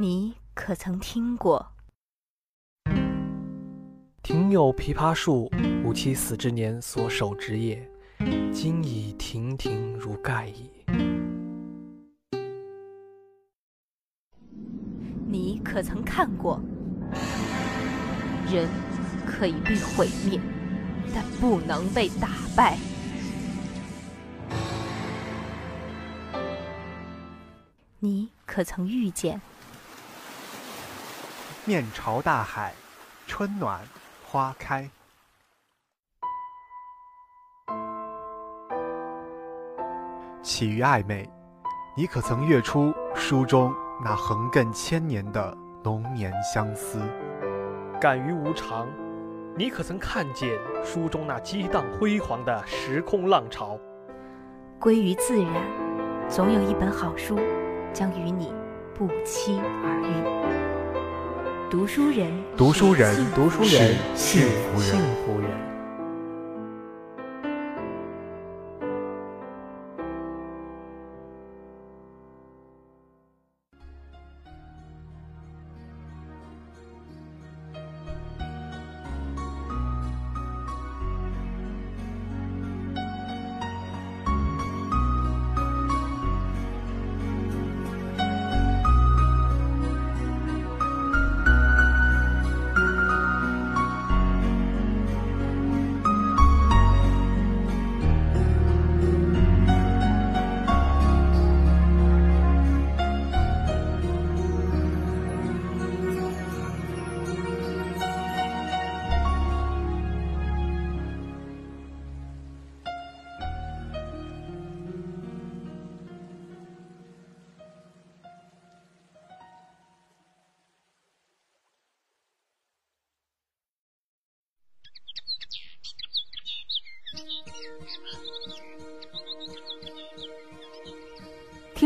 你可曾听过？庭有枇杷树，吾妻死之年所手植也，今已亭亭如盖矣。你可曾看过？人可以被毁灭，但不能被打败。你可曾遇见？面朝大海，春暖花开。起于暧昧，你可曾阅出书中那横亘千年的浓年相思？感于无常，你可曾看见书中那激荡辉煌的时空浪潮？归于自然，总有一本好书将与你不期而遇。读书人，读书人，读书人幸福人，幸福人。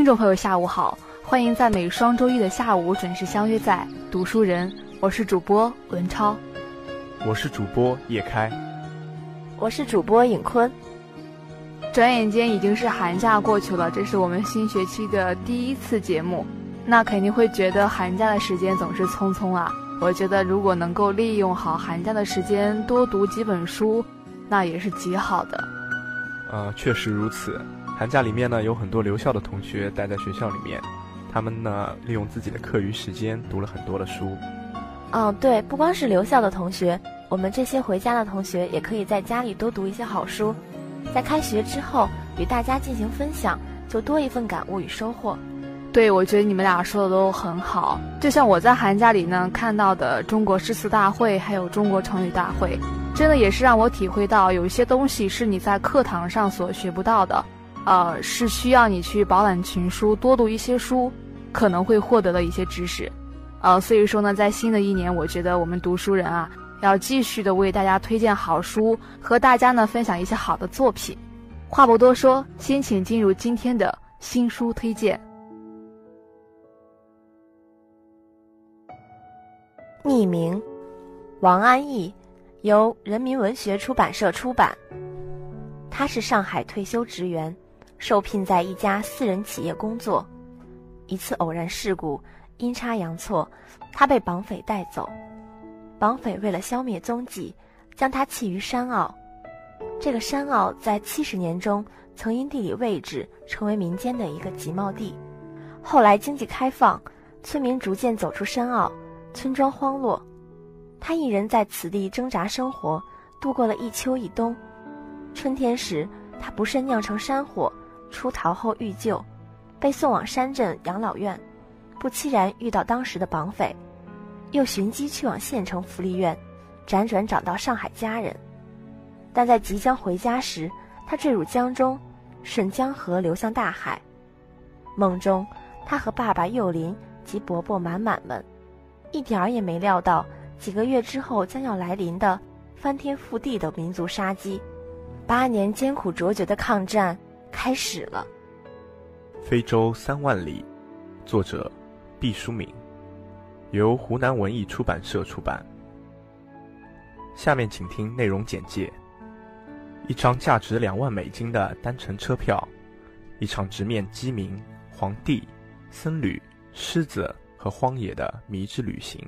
听众朋友，下午好，欢迎在每双周一的下午准时相约在读书人，我是主播文超，我是主播叶开，我是主播尹坤。转眼间已经是寒假过去了，这是我们新学期的第一次节目，那肯定会觉得寒假的时间总是匆匆啊。我觉得如果能够利用好寒假的时间，多读几本书，那也是极好的。呃，确实如此。寒假里面呢，有很多留校的同学待在学校里面，他们呢利用自己的课余时间读了很多的书。嗯，对，不光是留校的同学，我们这些回家的同学也可以在家里多读一些好书，在开学之后与大家进行分享，就多一份感悟与收获。对，我觉得你们俩说的都很好。就像我在寒假里呢看到的中国诗词大会，还有中国成语大会，真的也是让我体会到有一些东西是你在课堂上所学不到的。呃，是需要你去饱览群书，多读一些书，可能会获得的一些知识。呃，所以说呢，在新的一年，我觉得我们读书人啊，要继续的为大家推荐好书，和大家呢分享一些好的作品。话不多说，先请进入今天的新书推荐。匿名，王安忆，由人民文学出版社出版。他是上海退休职员。受聘在一家私人企业工作，一次偶然事故，阴差阳错，他被绑匪带走。绑匪为了消灭踪迹，将他弃于山坳。这个山坳在七十年中曾因地理位置成为民间的一个集贸地。后来经济开放，村民逐渐走出山坳，村庄荒落。他一人在此地挣扎生活，度过了一秋一冬。春天时，他不慎酿成山火。出逃后遇救，被送往山镇养老院，不期然遇到当时的绑匪，又寻机去往县城福利院，辗转找到上海家人，但在即将回家时，他坠入江中，顺江河流向大海。梦中，他和爸爸幼林及伯伯满满们，一点儿也没料到几个月之后将要来临的翻天覆地的民族杀机，八年艰苦卓绝的抗战。开始了。非洲三万里，作者毕淑敏，由湖南文艺出版社出版。下面请听内容简介：一张价值两万美金的单程车票，一场直面鸡鸣、皇帝、僧侣、狮子和荒野的迷之旅行。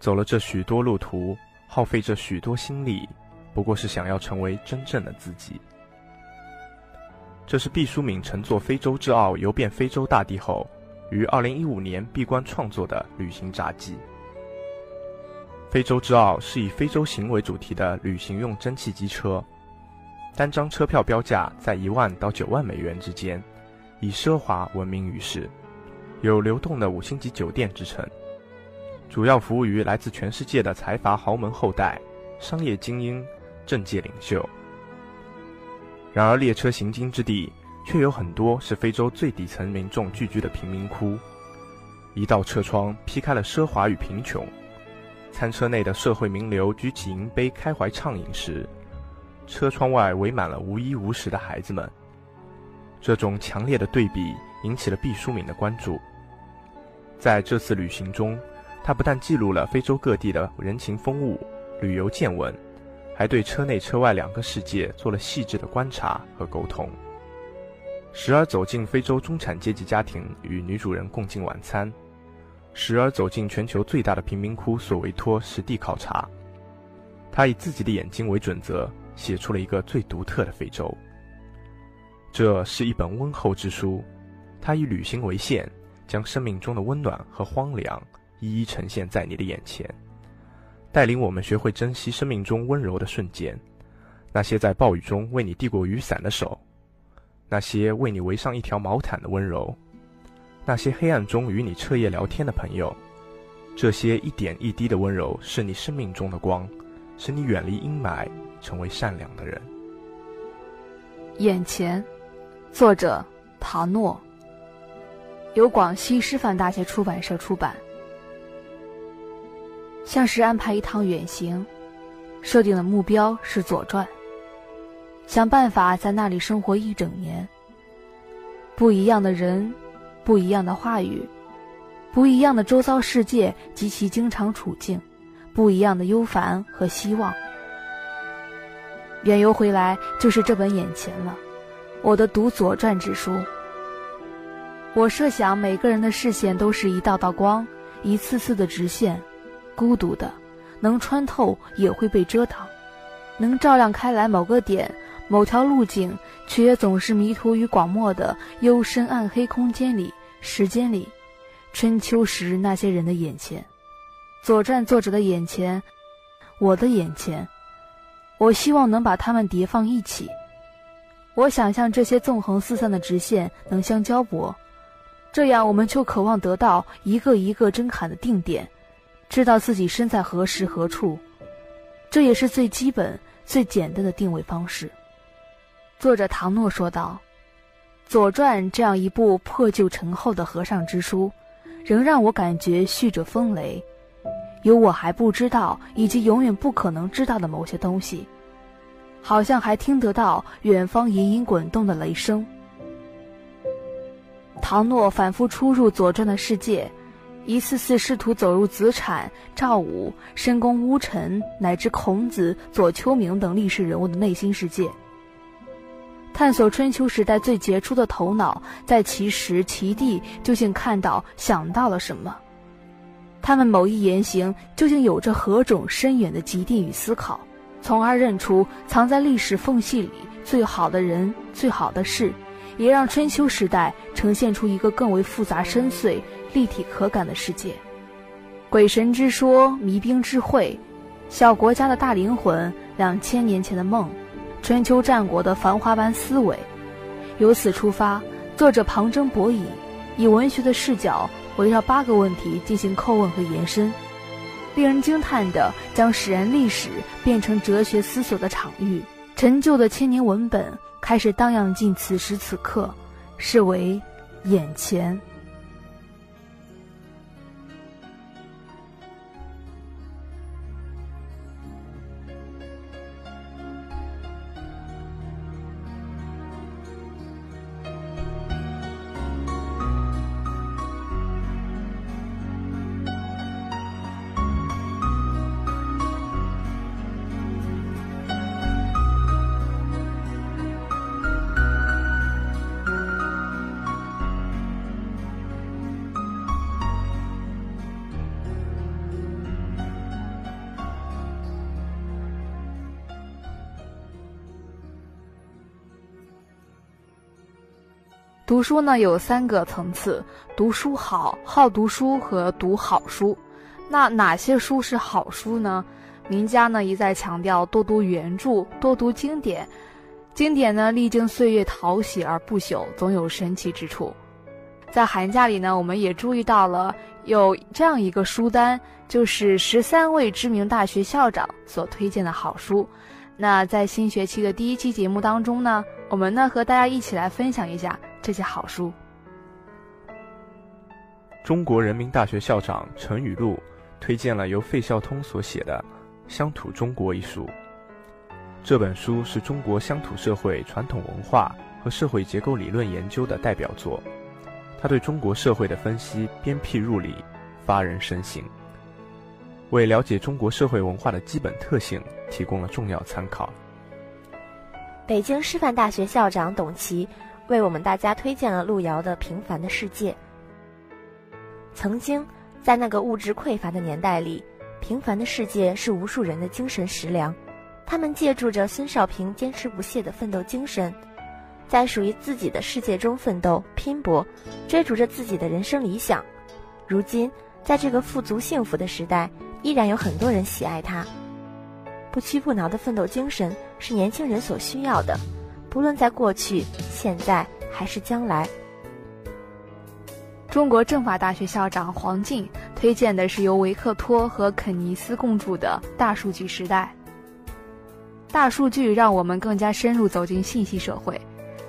走了这许多路途，耗费这许多心力，不过是想要成为真正的自己。这是毕淑敏乘坐非洲之傲游遍非洲大地后，于二零一五年闭关创作的旅行札记。非洲之傲是以非洲行为主题的旅行用蒸汽机车，单张车票标价在一万到九万美元之间，以奢华闻名于世，有流动的五星级酒店之称，主要服务于来自全世界的财阀豪门后代、商业精英、政界领袖。然而，列车行经之地却有很多是非洲最底层民众聚居的贫民窟。一道车窗劈开了奢华与贫穷。餐车内的社会名流举起银杯，开怀畅饮时，车窗外围满了无衣无食的孩子们。这种强烈的对比引起了毕淑敏的关注。在这次旅行中，他不但记录了非洲各地的人情风物、旅游见闻。还对车内车外两个世界做了细致的观察和沟通，时而走进非洲中产阶级家庭与女主人共进晚餐，时而走进全球最大的贫民窟索维托实地考察。他以自己的眼睛为准则，写出了一个最独特的非洲。这是一本温厚之书，他以旅行为线，将生命中的温暖和荒凉一一呈现在你的眼前。带领我们学会珍惜生命中温柔的瞬间，那些在暴雨中为你递过雨伞的手，那些为你围上一条毛毯的温柔，那些黑暗中与你彻夜聊天的朋友，这些一点一滴的温柔是你生命中的光，使你远离阴霾，成为善良的人。眼前，作者唐诺，由广西师范大学出版社出版。像是安排一趟远行，设定的目标是左传，想办法在那里生活一整年。不一样的人，不一样的话语，不一样的周遭世界及其经常处境，不一样的忧烦和希望。远游回来就是这本眼前了，我的读左传之书。我设想每个人的视线都是一道道光，一次次的直线。孤独的，能穿透也会被遮挡，能照亮开来某个点、某条路径，却也总是迷途于广漠的幽深暗黑空间里、时间里。春秋时那些人的眼前，《左传》作者的眼前，我的眼前，我希望能把它们叠放一起。我想象这些纵横四散的直线能相交驳，这样我们就渴望得到一个一个针坎的定点。知道自己身在何时何处，这也是最基本、最简单的定位方式。作者唐诺说道：“《左传》这样一部破旧陈厚的和尚之书，仍让我感觉蓄着风雷，有我还不知道以及永远不可能知道的某些东西，好像还听得到远方隐隐滚动的雷声。”唐诺反复出入《左传》的世界。一次次试图走入子产、赵武、申公乌臣乃至孔子、左丘明等历史人物的内心世界，探索春秋时代最杰出的头脑在其时其地究竟看到、想到了什么，他们某一言行究竟有着何种深远的极定与思考，从而认出藏在历史缝隙里最好的人、最好的事，也让春秋时代呈现出一个更为复杂深邃。立体可感的世界，鬼神之说，迷兵之会，小国家的大灵魂，两千年前的梦，春秋战国的繁华般思维。由此出发，作者旁征博引，以文学的视角围绕八个问题进行叩问和延伸，令人惊叹的将史人历史变成哲学思索的场域。陈旧的千年文本开始荡漾进此时此刻，视为眼前。读书呢有三个层次：读书好、好读书和读好书。那哪些书是好书呢？名家呢一再强调多读原著，多读经典。经典呢历经岁月淘洗而不朽，总有神奇之处。在寒假里呢，我们也注意到了有这样一个书单，就是十三位知名大学校长所推荐的好书。那在新学期的第一期节目当中呢，我们呢和大家一起来分享一下这些好书。中国人民大学校长陈雨露推荐了由费孝通所写的《乡土中国》一书。这本书是中国乡土社会传统文化和社会结构理论研究的代表作，他对中国社会的分析鞭辟入里，发人深省，为了解中国社会文化的基本特性提供了重要参考。北京师范大学校长董琦为我们大家推荐了路遥的《平凡的世界》。曾经，在那个物质匮乏的年代里，平凡的世界是无数人的精神食粮。他们借助着孙少平坚持不懈的奋斗精神，在属于自己的世界中奋斗拼搏，追逐着自己的人生理想。如今，在这个富足幸福的时代，依然有很多人喜爱他。不屈不挠的奋斗精神是年轻人所需要的，不论在过去、现在还是将来。中国政法大学校长黄进推荐的是由维克托和肯尼斯共著的《大数据时代》。大数据让我们更加深入走进信息社会，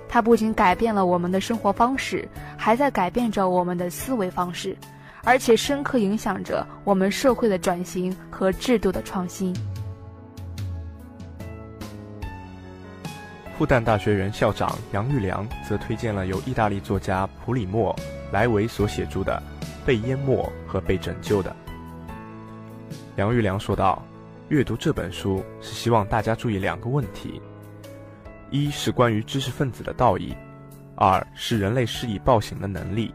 它不仅改变了我们的生活方式，还在改变着我们的思维方式，而且深刻影响着我们社会的转型和制度的创新。复旦大学原校长杨玉良则推荐了由意大利作家普里莫·莱维所写著的《被淹没和被拯救的》。杨玉良说道。阅读这本书是希望大家注意两个问题：一是关于知识分子的道义，二是人类施以暴行的能力。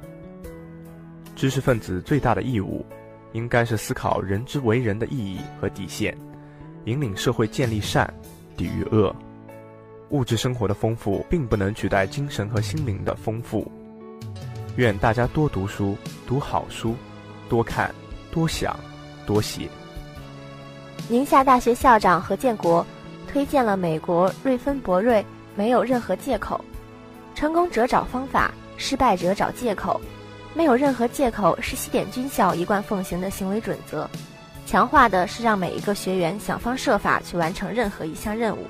知识分子最大的义务，应该是思考人之为人的意义和底线，引领社会建立善，抵御恶。物质生活的丰富并不能取代精神和心灵的丰富。愿大家多读书，读好书，多看，多想，多写。宁夏大学校长何建国推荐了美国瑞芬博瑞《没有任何借口》，成功者找方法，失败者找借口，没有任何借口是西点军校一贯奉行的行为准则，强化的是让每一个学员想方设法去完成任何一项任务。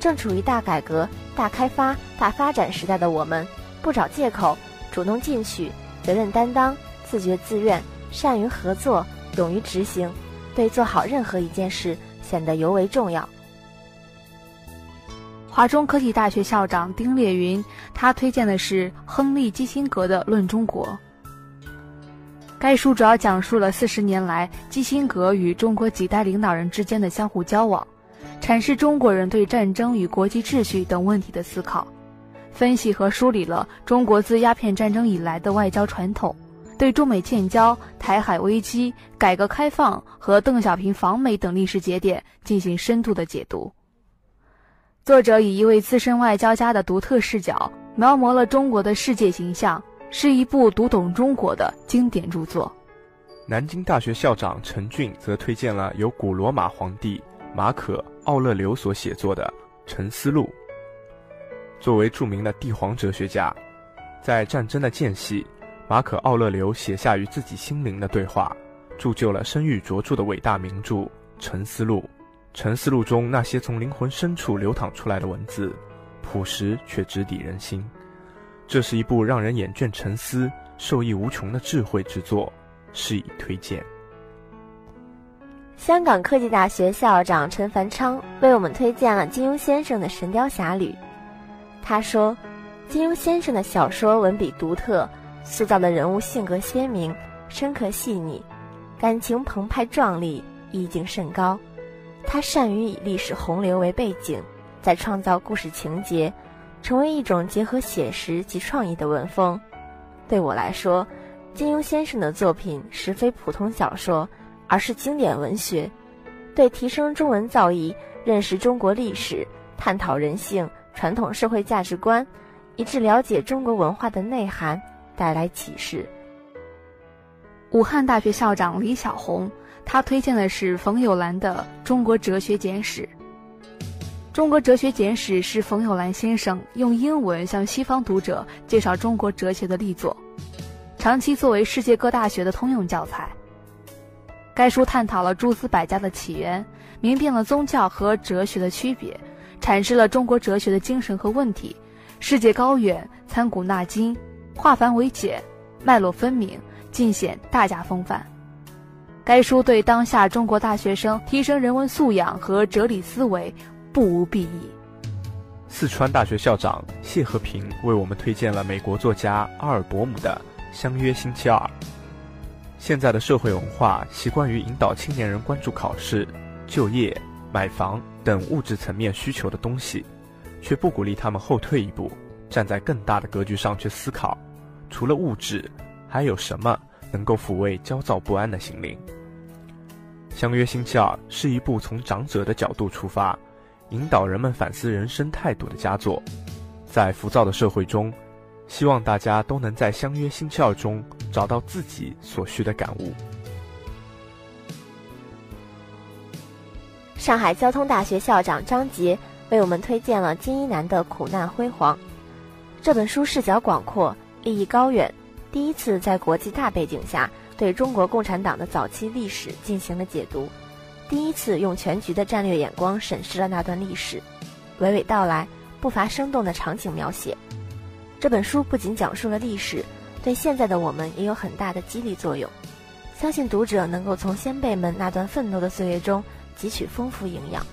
正处于大改革、大开发、大发展时代的我们，不找借口，主动进取，责任担当，自觉自愿，善于合作，勇于执行。对做好任何一件事显得尤为重要。华中科技大学校长丁烈云，他推荐的是亨利·基辛格的《论中国》。该书主要讲述了四十年来基辛格与中国几代领导人之间的相互交往，阐释中国人对战争与国际秩序等问题的思考，分析和梳理了中国自鸦片战争以来的外交传统。对中美建交、台海危机、改革开放和邓小平访美等历史节点进行深度的解读。作者以一位资深外交家的独特视角，描摹了中国的世界形象，是一部读懂中国的经典著作。南京大学校长陈俊则推荐了由古罗马皇帝马可·奥勒留所写作的《沉思录》。作为著名的帝皇哲学家，在战争的间隙。马可·奥勒留写下与自己心灵的对话，铸就了声誉卓著的伟大名著《沉思录》。《沉思录》中那些从灵魂深处流淌出来的文字，朴实却直抵人心。这是一部让人眼倦沉思、受益无穷的智慧之作，适以推荐。香港科技大学校长陈凡昌为我们推荐了金庸先生的《神雕侠侣》。他说：“金庸先生的小说文笔独特。”塑造的人物性格鲜明、深刻细腻，感情澎湃壮丽，意境甚高。他善于以历史洪流为背景，在创造故事情节，成为一种结合写实及创意的文风。对我来说，金庸先生的作品实非普通小说，而是经典文学，对提升中文造诣、认识中国历史、探讨人性、传统社会价值观。以致了解中国文化的内涵，带来启示。武汉大学校长李小红，他推荐的是冯友兰的《中国哲学简史》。《中国哲学简史》是冯友兰先生用英文向西方读者介绍中国哲学的力作，长期作为世界各大学的通用教材。该书探讨了诸子百家的起源，明辨了宗教和哲学的区别，阐释了中国哲学的精神和问题。世界高远，参古纳今，化繁为简，脉络分明，尽显大家风范。该书对当下中国大学生提升人文素养和哲理思维不无裨益。四川大学校长谢和平为我们推荐了美国作家阿尔伯姆的《相约星期二》。现在的社会文化习惯于引导青年人关注考试、就业、买房等物质层面需求的东西，却不鼓励他们后退一步，站在更大的格局上去思考：除了物质，还有什么能够抚慰焦躁不安的心灵？《相约星期二》是一部从长者的角度出发，引导人们反思人生态度的佳作。在浮躁的社会中，希望大家都能在《相约星期二》中。找到自己所需的感悟。上海交通大学校长张杰为我们推荐了金一南的《苦难辉煌》这本书，视角广阔，立意高远，第一次在国际大背景下对中国共产党的早期历史进行了解读，第一次用全局的战略眼光审视了那段历史，娓娓道来，不乏生动的场景描写。这本书不仅讲述了历史。对现在的我们也有很大的激励作用，相信读者能够从先辈们那段奋斗的岁月中汲取丰富营养。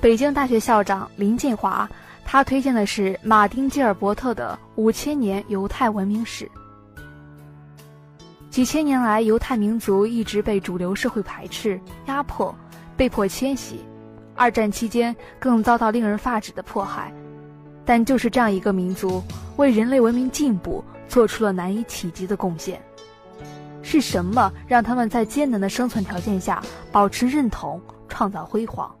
北京大学校长林建华，他推荐的是马丁·基尔伯特的《五千年犹太文明史》。几千年来，犹太民族一直被主流社会排斥、压迫，被迫迁徙，二战期间更遭到令人发指的迫害。但就是这样一个民族，为人类文明进步做出了难以企及的贡献。是什么让他们在艰难的生存条件下保持认同、创造辉煌？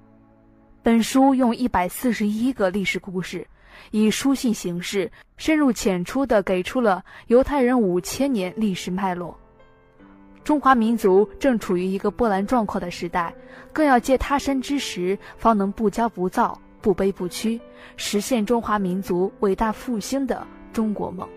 本书用一百四十一个历史故事，以书信形式，深入浅出地给出了犹太人五千年历史脉络。中华民族正处于一个波澜壮阔的时代，更要借他山之石，方能不骄不躁。不卑不屈，实现中华民族伟大复兴的中国梦。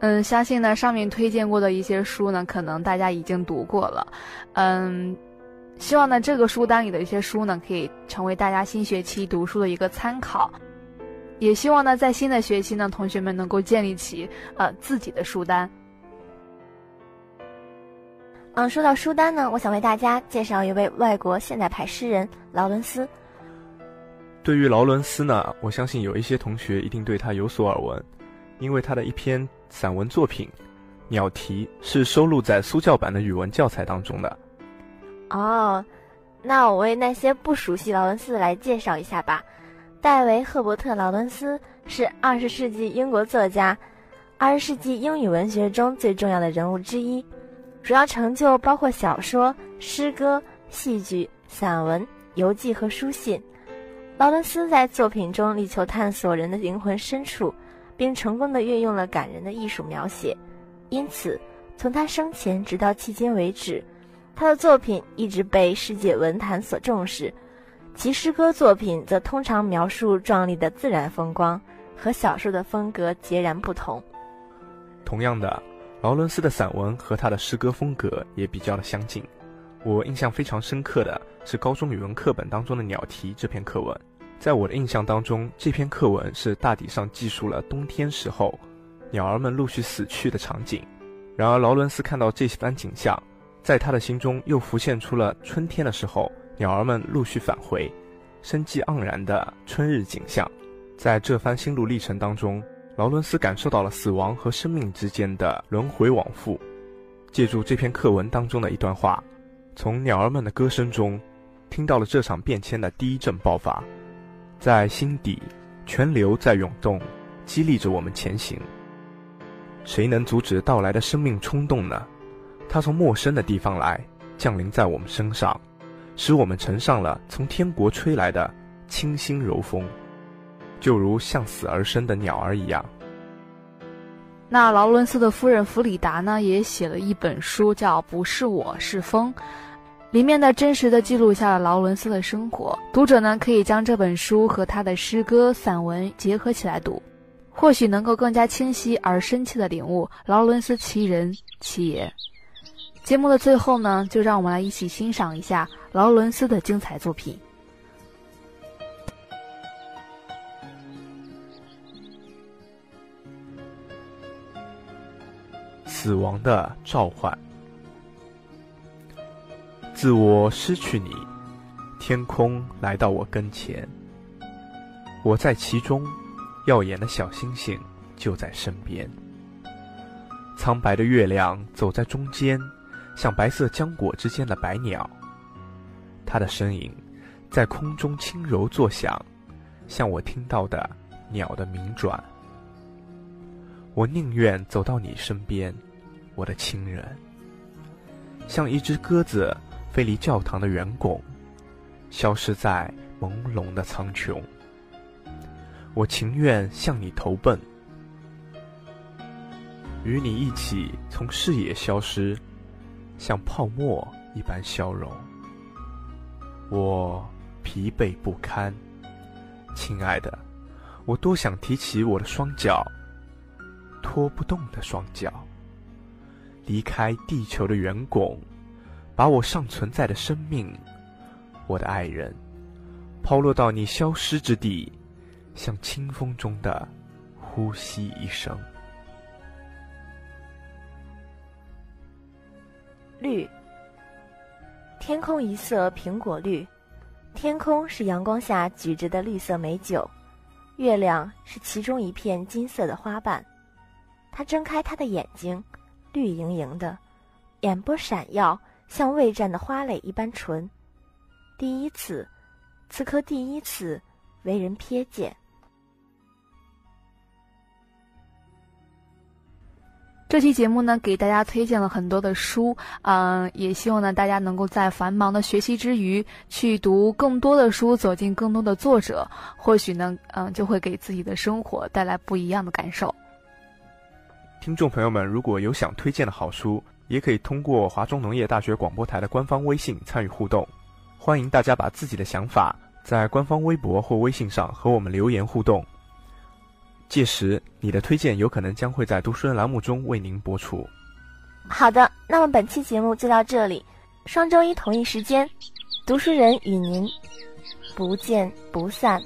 嗯，相信呢，上面推荐过的一些书呢，可能大家已经读过了。嗯，希望呢，这个书单里的一些书呢，可以成为大家新学期读书的一个参考。也希望呢，在新的学期呢，同学们能够建立起呃自己的书单。嗯，说到书单呢，我想为大家介绍一位外国现代派诗人劳伦斯。对于劳伦斯呢，我相信有一些同学一定对他有所耳闻，因为他的一篇散文作品《鸟啼》是收录在苏教版的语文教材当中的。哦，那我为那些不熟悉劳伦斯的来介绍一下吧。戴维·赫伯特·劳伦斯是二十世纪英国作家，二十世纪英语文学中最重要的人物之一。主要成就包括小说、诗歌、戏剧、散文、游记和书信。劳伦斯在作品中力求探索人的灵魂深处，并成功的运用了感人的艺术描写。因此，从他生前直到迄今为止，他的作品一直被世界文坛所重视。其诗歌作品则通常描述壮丽的自然风光，和小说的风格截然不同。同样的。劳伦斯的散文和他的诗歌风格也比较的相近。我印象非常深刻的是高中语文课本当中的《鸟啼》这篇课文。在我的印象当中，这篇课文是大体上记述了冬天时候鸟儿们陆续死去的场景。然而，劳伦斯看到这番景象，在他的心中又浮现出了春天的时候鸟儿们陆续返回、生机盎然的春日景象。在这番心路历程当中。劳伦斯感受到了死亡和生命之间的轮回往复，借助这篇课文当中的一段话，从鸟儿们的歌声中，听到了这场变迁的第一阵爆发，在心底，泉流在涌动，激励着我们前行。谁能阻止到来的生命冲动呢？它从陌生的地方来，降临在我们身上，使我们乘上了从天国吹来的清新柔风，就如向死而生的鸟儿一样。那劳伦斯的夫人弗里达呢，也写了一本书，叫《不是我是风》，里面呢真实的记录下了劳伦斯的生活。读者呢可以将这本书和他的诗歌、散文结合起来读，或许能够更加清晰而深切的领悟劳伦斯其人其言。节目的最后呢，就让我们来一起欣赏一下劳伦斯的精彩作品。死亡的召唤。自我失去你，天空来到我跟前，我在其中，耀眼的小星星就在身边。苍白的月亮走在中间，像白色浆果之间的白鸟，它的身影在空中轻柔作响，像我听到的鸟的鸣转。我宁愿走到你身边。我的亲人，像一只鸽子飞离教堂的圆拱，消失在朦胧的苍穹。我情愿向你投奔，与你一起从视野消失，像泡沫一般消融。我疲惫不堪，亲爱的，我多想提起我的双脚，拖不动的双脚。离开地球的圆拱，把我尚存在的生命，我的爱人，抛落到你消失之地，像清风中的呼吸一声。绿，天空一色苹果绿，天空是阳光下举着的绿色美酒，月亮是其中一片金色的花瓣，他睁开他的眼睛。绿莹莹的，眼波闪耀，像未绽的花蕾一般纯。第一次，此刻第一次，为人瞥见。这期节目呢，给大家推荐了很多的书，嗯，也希望呢，大家能够在繁忙的学习之余，去读更多的书，走进更多的作者，或许呢，嗯，就会给自己的生活带来不一样的感受。听众朋友们，如果有想推荐的好书，也可以通过华中农业大学广播台的官方微信参与互动。欢迎大家把自己的想法在官方微博或微信上和我们留言互动。届时，你的推荐有可能将会在读书人栏目中为您播出。好的，那么本期节目就到这里。双周一同一时间，读书人与您不见不散。